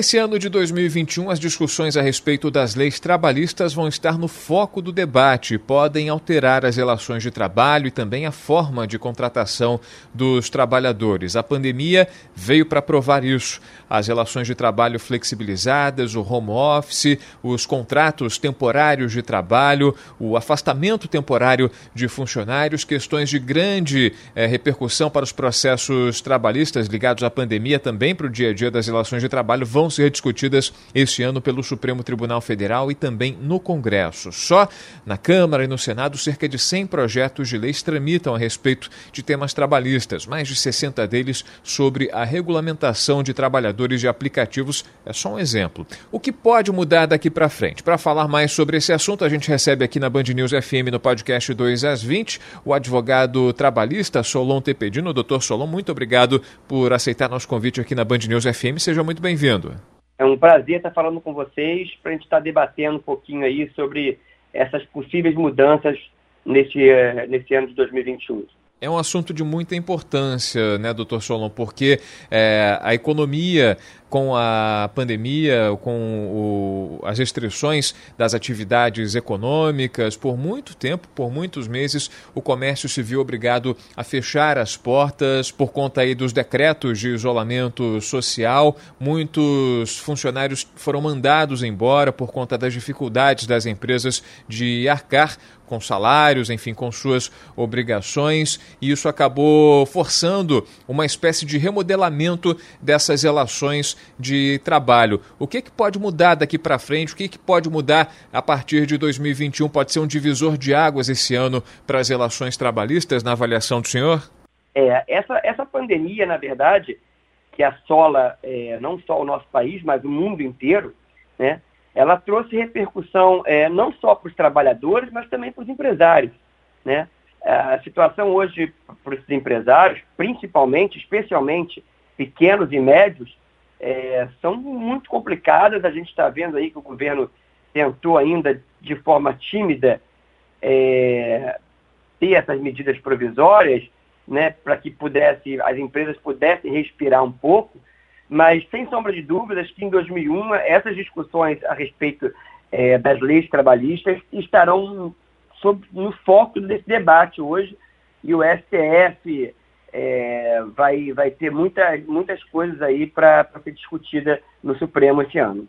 Nesse ano de 2021, as discussões a respeito das leis trabalhistas vão estar no foco do debate e podem alterar as relações de trabalho e também a forma de contratação dos trabalhadores. A pandemia veio para provar isso. As relações de trabalho flexibilizadas, o home office, os contratos temporários de trabalho, o afastamento temporário de funcionários, questões de grande eh, repercussão para os processos trabalhistas ligados à pandemia, também para o dia a dia das relações de trabalho, vão vão ser discutidas este ano pelo Supremo Tribunal Federal e também no Congresso. Só na Câmara e no Senado, cerca de 100 projetos de leis tramitam a respeito de temas trabalhistas, mais de 60 deles sobre a regulamentação de trabalhadores de aplicativos. É só um exemplo. O que pode mudar daqui para frente? Para falar mais sobre esse assunto, a gente recebe aqui na Band News FM no podcast 2 às 20 o advogado trabalhista Solon Tepedino. Doutor Solon, muito obrigado por aceitar nosso convite aqui na Band News FM. Seja muito bem-vindo. É um prazer estar falando com vocês para a gente estar debatendo um pouquinho aí sobre essas possíveis mudanças nesse, eh, nesse ano de 2021. É um assunto de muita importância, né, doutor Solon, porque é, a economia com a pandemia, com o, as restrições das atividades econômicas, por muito tempo, por muitos meses, o comércio se viu obrigado a fechar as portas por conta aí dos decretos de isolamento social. Muitos funcionários foram mandados embora por conta das dificuldades das empresas de arcar com salários, enfim, com suas obrigações, e isso acabou forçando uma espécie de remodelamento dessas relações de trabalho. O que, que pode mudar daqui para frente? O que, que pode mudar a partir de 2021? Pode ser um divisor de águas esse ano para as relações trabalhistas, na avaliação do senhor? É, essa, essa pandemia, na verdade, que assola é, não só o nosso país, mas o mundo inteiro, né? ela trouxe repercussão é, não só para os trabalhadores, mas também para os empresários. Né? A situação hoje para os empresários, principalmente, especialmente pequenos e médios, é, são muito complicadas. A gente está vendo aí que o governo tentou ainda de forma tímida é, ter essas medidas provisórias, né, para que pudesse, as empresas pudessem respirar um pouco, mas sem sombra de dúvidas que em 2001 essas discussões a respeito é, das leis trabalhistas estarão sob, no foco desse debate hoje e o STF é, vai, vai ter muita, muitas coisas aí para ser discutida no Supremo esse ano.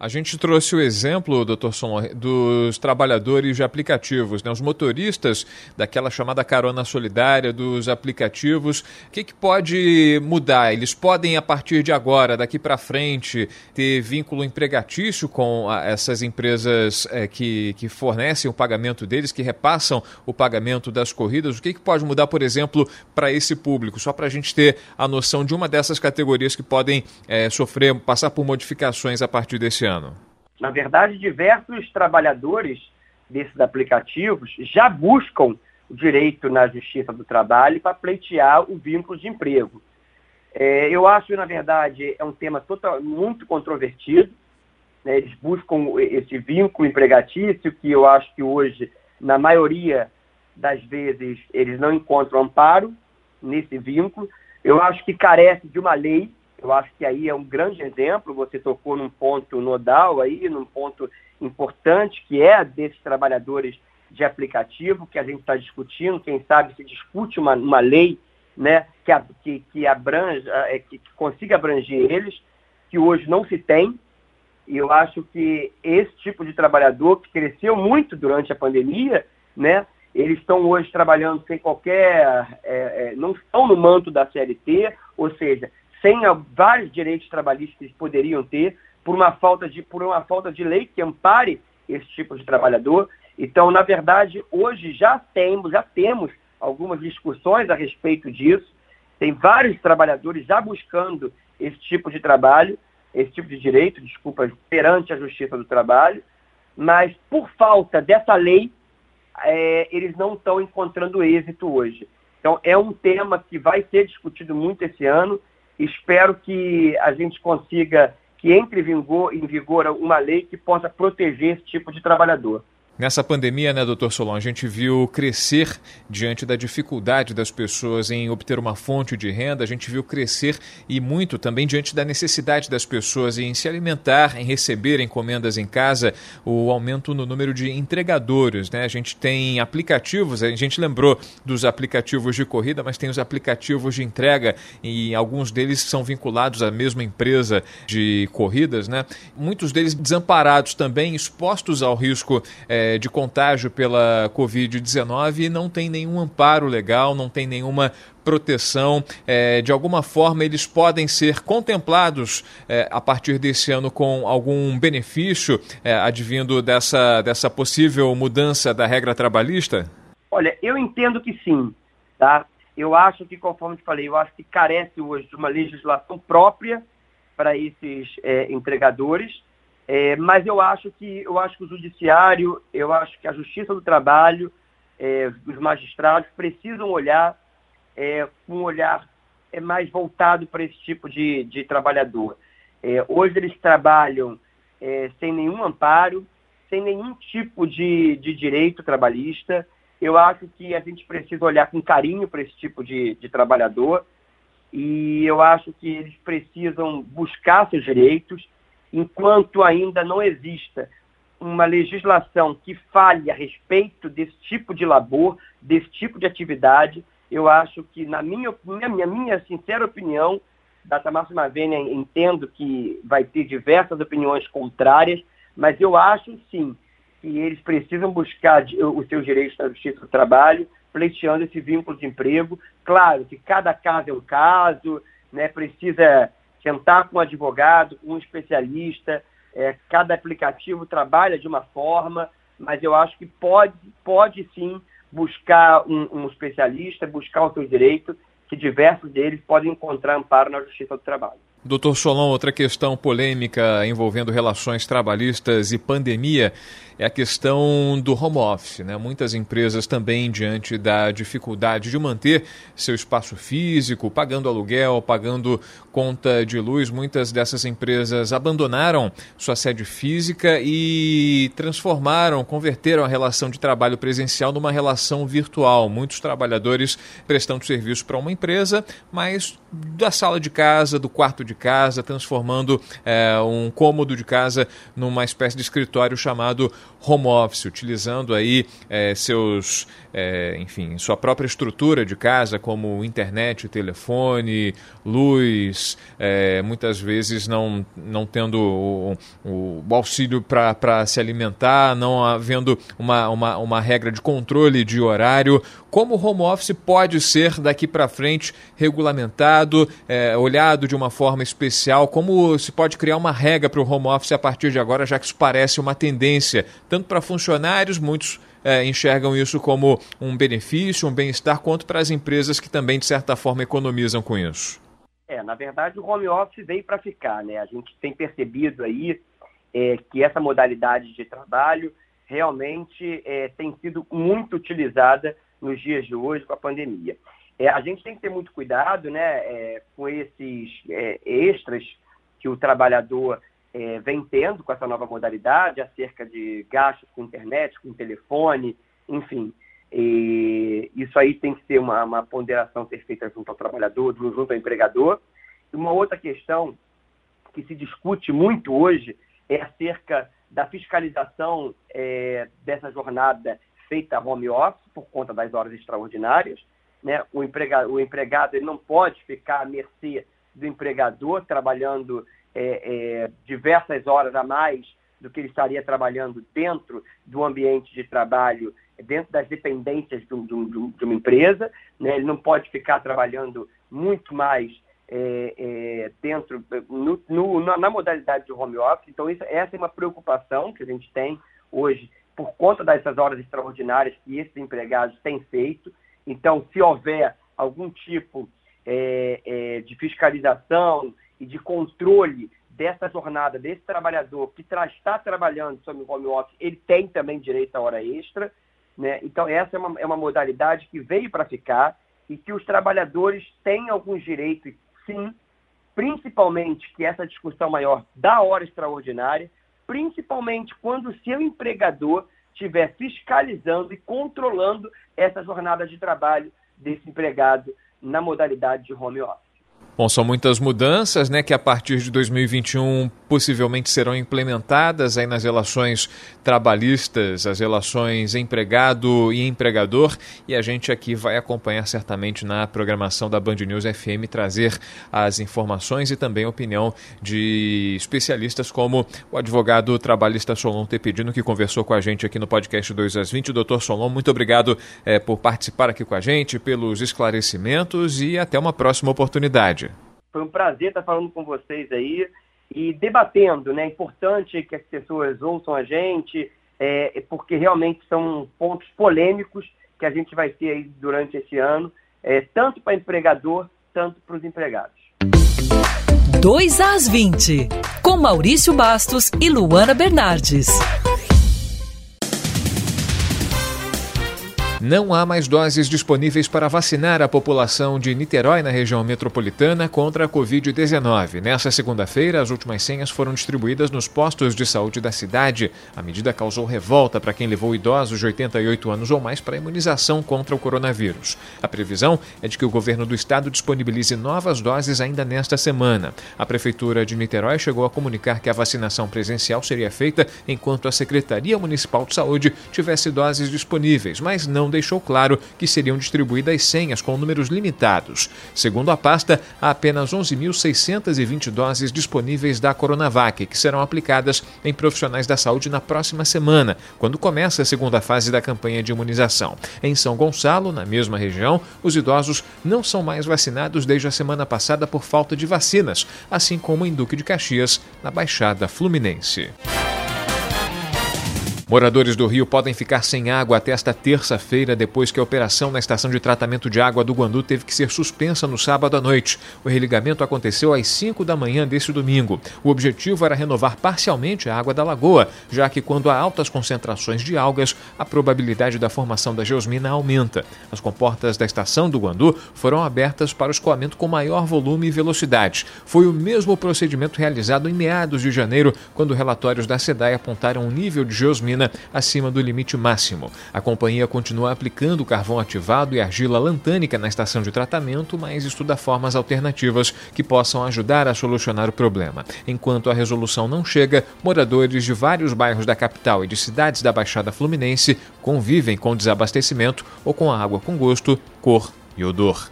A gente trouxe o exemplo, doutor Som, dos trabalhadores de aplicativos, né? os motoristas daquela chamada carona solidária dos aplicativos. O que, que pode mudar? Eles podem, a partir de agora, daqui para frente, ter vínculo empregatício com a, essas empresas é, que, que fornecem o pagamento deles, que repassam o pagamento das corridas. O que, que pode mudar, por exemplo, para esse público? Só para a gente ter a noção de uma dessas categorias que podem é, sofrer, passar por modificações a partir desse ano Na verdade, diversos trabalhadores desses aplicativos já buscam o direito na Justiça do Trabalho para pleitear o vínculo de emprego. É, eu acho, na verdade, é um tema total, muito controvertido. Né? Eles buscam esse vínculo empregatício, que eu acho que hoje, na maioria das vezes, eles não encontram amparo nesse vínculo. Eu acho que carece de uma lei eu acho que aí é um grande exemplo, você tocou num ponto nodal aí, num ponto importante, que é desses trabalhadores de aplicativo que a gente está discutindo, quem sabe se discute uma, uma lei né, que, que, que, abranja, é, que, que consiga abranger eles, que hoje não se tem, e eu acho que esse tipo de trabalhador que cresceu muito durante a pandemia, né, eles estão hoje trabalhando sem qualquer, é, é, não estão no manto da CLT, ou seja, sem vários direitos trabalhistas que eles poderiam ter por uma falta de, por uma falta de lei que ampare esse tipo de trabalhador. Então, na verdade, hoje já temos, já temos algumas discussões a respeito disso. Tem vários trabalhadores já buscando esse tipo de trabalho, esse tipo de direito, desculpa, perante a Justiça do Trabalho, mas por falta dessa lei, é, eles não estão encontrando êxito hoje. Então, é um tema que vai ser discutido muito esse ano. Espero que a gente consiga que entre em vigor, uma lei que possa proteger esse tipo de trabalhador. Nessa pandemia, né, doutor Solon, a gente viu crescer diante da dificuldade das pessoas em obter uma fonte de renda, a gente viu crescer e muito também diante da necessidade das pessoas em se alimentar, em receber encomendas em casa, o aumento no número de entregadores. Né? A gente tem aplicativos, a gente lembrou dos aplicativos de corrida, mas tem os aplicativos de entrega e alguns deles são vinculados à mesma empresa de corridas. Né? Muitos deles desamparados também, expostos ao risco. É, é, de contágio pela Covid-19 e não tem nenhum amparo legal, não tem nenhuma proteção. É, de alguma forma, eles podem ser contemplados é, a partir desse ano com algum benefício é, advindo dessa, dessa possível mudança da regra trabalhista? Olha, eu entendo que sim, tá? Eu acho que, conforme te falei, eu acho que carece hoje de uma legislação própria para esses entregadores é, mas eu acho que eu acho que o judiciário, eu acho que a justiça do trabalho, é, os magistrados precisam olhar é, um olhar é, mais voltado para esse tipo de, de trabalhador. É, hoje eles trabalham é, sem nenhum amparo, sem nenhum tipo de, de direito trabalhista. Eu acho que a gente precisa olhar com carinho para esse tipo de, de trabalhador e eu acho que eles precisam buscar seus direitos enquanto ainda não exista uma legislação que fale a respeito desse tipo de labor, desse tipo de atividade, eu acho que, na minha, minha, minha sincera opinião, Data Máxima Vênia entendo que vai ter diversas opiniões contrárias, mas eu acho sim que eles precisam buscar os seus direitos na Justiça do Trabalho, pleiteando esse vínculo de emprego. Claro que cada caso é um caso, né, precisa sentar com um advogado, com um especialista, é, cada aplicativo trabalha de uma forma, mas eu acho que pode, pode sim buscar um, um especialista, buscar o seu direito, que diversos deles podem encontrar amparo na Justiça do Trabalho. Doutor Solon, outra questão polêmica envolvendo relações trabalhistas e pandemia é a questão do home office. Né? Muitas empresas também, diante da dificuldade de manter seu espaço físico, pagando aluguel, pagando conta de luz, muitas dessas empresas abandonaram sua sede física e transformaram, converteram a relação de trabalho presencial numa relação virtual. Muitos trabalhadores prestando serviço para uma empresa, mas da sala de casa, do quarto de casa, transformando é, um cômodo de casa numa espécie de escritório chamado home office, utilizando aí é, seus, é, enfim, sua própria estrutura de casa, como internet, telefone, luz, é, muitas vezes não, não tendo o, o, auxílio para se alimentar, não havendo uma, uma, uma regra de controle de horário. Como o home office pode ser daqui para frente regulamentado, é, olhado de uma forma especial? Como se pode criar uma regra para o home office a partir de agora, já que isso parece uma tendência, tanto para funcionários, muitos é, enxergam isso como um benefício, um bem-estar, quanto para as empresas que também, de certa forma, economizam com isso? É, na verdade, o home office veio para ficar, né? A gente tem percebido aí é, que essa modalidade de trabalho realmente é, tem sido muito utilizada nos dias de hoje com a pandemia. É, a gente tem que ter muito cuidado né, é, com esses é, extras que o trabalhador é, vem tendo com essa nova modalidade, acerca de gastos com internet, com telefone, enfim. E isso aí tem que ser uma, uma ponderação ser feita junto ao trabalhador, junto ao empregador. E uma outra questão que se discute muito hoje é acerca da fiscalização é, dessa jornada feita home office por conta das horas extraordinárias. Né? O, empregado, o empregado ele não pode ficar à mercê do empregador trabalhando é, é, diversas horas a mais do que ele estaria trabalhando dentro do ambiente de trabalho, dentro das dependências de, de, de uma empresa. Né? Ele não pode ficar trabalhando muito mais é, é, dentro, no, no, na modalidade de home office. Então, isso, essa é uma preocupação que a gente tem hoje por conta dessas horas extraordinárias que esses empregados têm feito. Então, se houver algum tipo é, é, de fiscalização e de controle dessa jornada, desse trabalhador que está trabalhando sob home office, ele tem também direito à hora extra. Né? Então, essa é uma, é uma modalidade que veio para ficar e que os trabalhadores têm alguns direitos, sim, principalmente que essa discussão maior da hora extraordinária, principalmente quando o seu empregador estiver fiscalizando e controlando essa jornada de trabalho desse empregado na modalidade de home office. Bom, são muitas mudanças, né, que a partir de 2021 possivelmente serão implementadas aí nas relações trabalhistas, as relações empregado e empregador, e a gente aqui vai acompanhar certamente na programação da Band News FM trazer as informações e também a opinião de especialistas como o advogado trabalhista Solon Tepedino, que conversou com a gente aqui no podcast 2 às 20. Doutor Solon, muito obrigado é, por participar aqui com a gente, pelos esclarecimentos e até uma próxima oportunidade. Foi um prazer estar falando com vocês aí e debatendo, né? É importante que as pessoas ouçam a gente, é, porque realmente são pontos polêmicos que a gente vai ter aí durante esse ano, é, tanto para empregador, tanto para os empregados. 2 às 20, com Maurício Bastos e Luana Bernardes. Não há mais doses disponíveis para vacinar a população de Niterói, na região metropolitana, contra a Covid-19. Nessa segunda-feira, as últimas senhas foram distribuídas nos postos de saúde da cidade. A medida causou revolta para quem levou idosos de 88 anos ou mais para a imunização contra o coronavírus. A previsão é de que o governo do estado disponibilize novas doses ainda nesta semana. A prefeitura de Niterói chegou a comunicar que a vacinação presencial seria feita enquanto a Secretaria Municipal de Saúde tivesse doses disponíveis, mas não deixou claro que seriam distribuídas senhas com números limitados. Segundo a pasta, há apenas 11.620 doses disponíveis da Coronavac, que serão aplicadas em profissionais da saúde na próxima semana, quando começa a segunda fase da campanha de imunização. Em São Gonçalo, na mesma região, os idosos não são mais vacinados desde a semana passada por falta de vacinas, assim como em Duque de Caxias, na Baixada Fluminense. Moradores do Rio podem ficar sem água até esta terça-feira, depois que a operação na estação de tratamento de água do Guandu teve que ser suspensa no sábado à noite. O religamento aconteceu às 5 da manhã deste domingo. O objetivo era renovar parcialmente a água da lagoa, já que quando há altas concentrações de algas, a probabilidade da formação da geosmina aumenta. As comportas da estação do Guandu foram abertas para o escoamento com maior volume e velocidade. Foi o mesmo procedimento realizado em meados de janeiro, quando relatórios da SEDAI apontaram um nível de geosmina acima do limite máximo. A companhia continua aplicando carvão ativado e argila lantânica na estação de tratamento, mas estuda formas alternativas que possam ajudar a solucionar o problema. Enquanto a resolução não chega, moradores de vários bairros da capital e de cidades da Baixada Fluminense convivem com desabastecimento ou com água com gosto, cor e odor.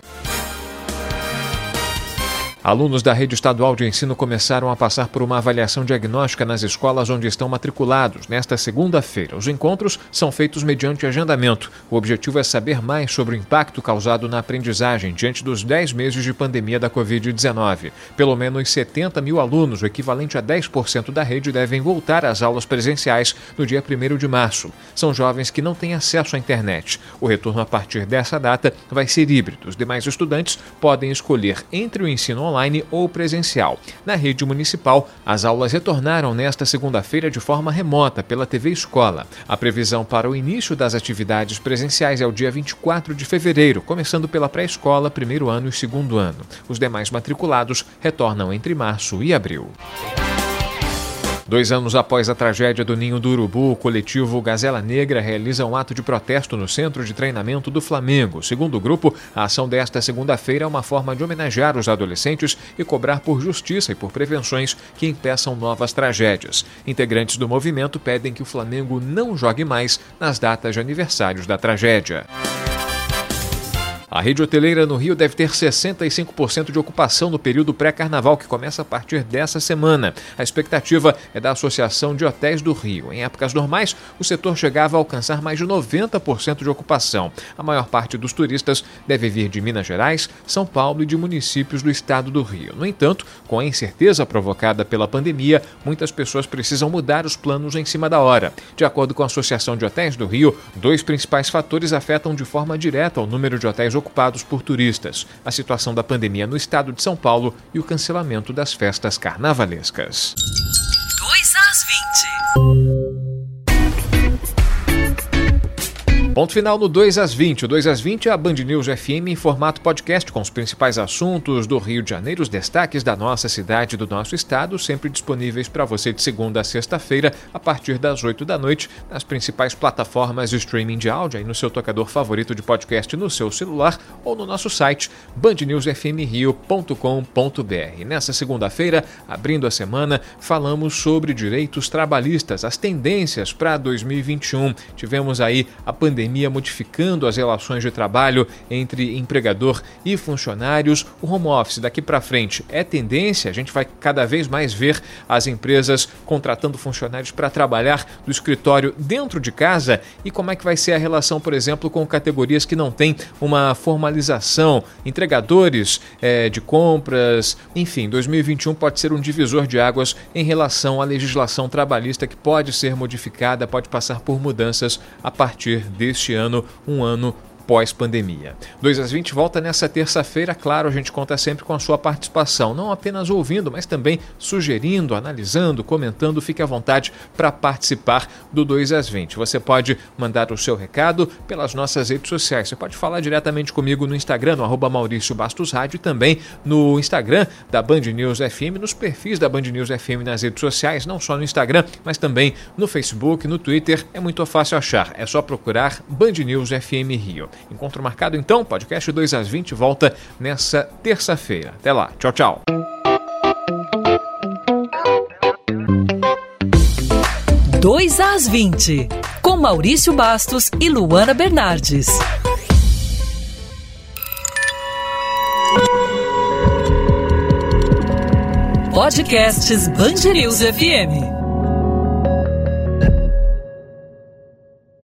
Alunos da rede estadual de ensino começaram a passar por uma avaliação diagnóstica nas escolas onde estão matriculados nesta segunda-feira. Os encontros são feitos mediante agendamento. O objetivo é saber mais sobre o impacto causado na aprendizagem diante dos 10 meses de pandemia da Covid-19. Pelo menos 70 mil alunos, o equivalente a 10% da rede, devem voltar às aulas presenciais no dia 1 de março. São jovens que não têm acesso à internet. O retorno a partir dessa data vai ser híbrido. Os demais estudantes podem escolher entre o ensino online online ou presencial. Na rede municipal, as aulas retornaram nesta segunda-feira de forma remota pela TV Escola. A previsão para o início das atividades presenciais é o dia 24 de fevereiro, começando pela pré-escola, primeiro ano e segundo ano. Os demais matriculados retornam entre março e abril. Dois anos após a tragédia do Ninho do Urubu, o coletivo Gazela Negra realiza um ato de protesto no centro de treinamento do Flamengo. Segundo o grupo, a ação desta segunda-feira é uma forma de homenagear os adolescentes e cobrar por justiça e por prevenções que impeçam novas tragédias. Integrantes do movimento pedem que o Flamengo não jogue mais nas datas de aniversários da tragédia. A rede hoteleira no Rio deve ter 65% de ocupação no período pré-carnaval, que começa a partir dessa semana. A expectativa é da Associação de Hotéis do Rio. Em épocas normais, o setor chegava a alcançar mais de 90% de ocupação. A maior parte dos turistas deve vir de Minas Gerais, São Paulo e de municípios do estado do Rio. No entanto, com a incerteza provocada pela pandemia, muitas pessoas precisam mudar os planos em cima da hora. De acordo com a Associação de Hotéis do Rio, dois principais fatores afetam de forma direta o número de hotéis ocupados por turistas, a situação da pandemia no estado de São Paulo e o cancelamento das festas carnavalescas. 2 às 20. Ponto final no 2 às 20. O 2 às 20 é a Band News FM em formato podcast com os principais assuntos do Rio de Janeiro, os destaques da nossa cidade do nosso estado, sempre disponíveis para você de segunda a sexta-feira, a partir das 8 da noite, nas principais plataformas de streaming de áudio, aí no seu tocador favorito de podcast no seu celular ou no nosso site bandnewsfmrio.com.br. Nessa segunda-feira, abrindo a semana, falamos sobre direitos trabalhistas, as tendências para 2021. Tivemos aí a pandemia pandemia modificando as relações de trabalho entre empregador e funcionários. O home office daqui para frente é tendência, a gente vai cada vez mais ver as empresas contratando funcionários para trabalhar do escritório dentro de casa e como é que vai ser a relação, por exemplo, com categorias que não têm uma formalização, entregadores é, de compras, enfim, 2021 pode ser um divisor de águas em relação à legislação trabalhista que pode ser modificada, pode passar por mudanças a partir deste este ano, um ano pós-pandemia. 2 às 20 volta nessa terça-feira, claro, a gente conta sempre com a sua participação, não apenas ouvindo, mas também sugerindo, analisando, comentando. Fique à vontade para participar do 2 às 20. Você pode mandar o seu recado pelas nossas redes sociais. Você pode falar diretamente comigo no Instagram, no arroba Maurício Bastos Rádio, e também no Instagram da Band News FM, nos perfis da Band News FM nas redes sociais, não só no Instagram, mas também no Facebook, no Twitter. É muito fácil achar. É só procurar Band News FM Rio. Encontro marcado então, podcast 2 às 20 volta nessa terça-feira. Até lá, tchau, tchau. Dois às 20, com Maurício Bastos e Luana Bernardes. Podcasts Bangerils FM.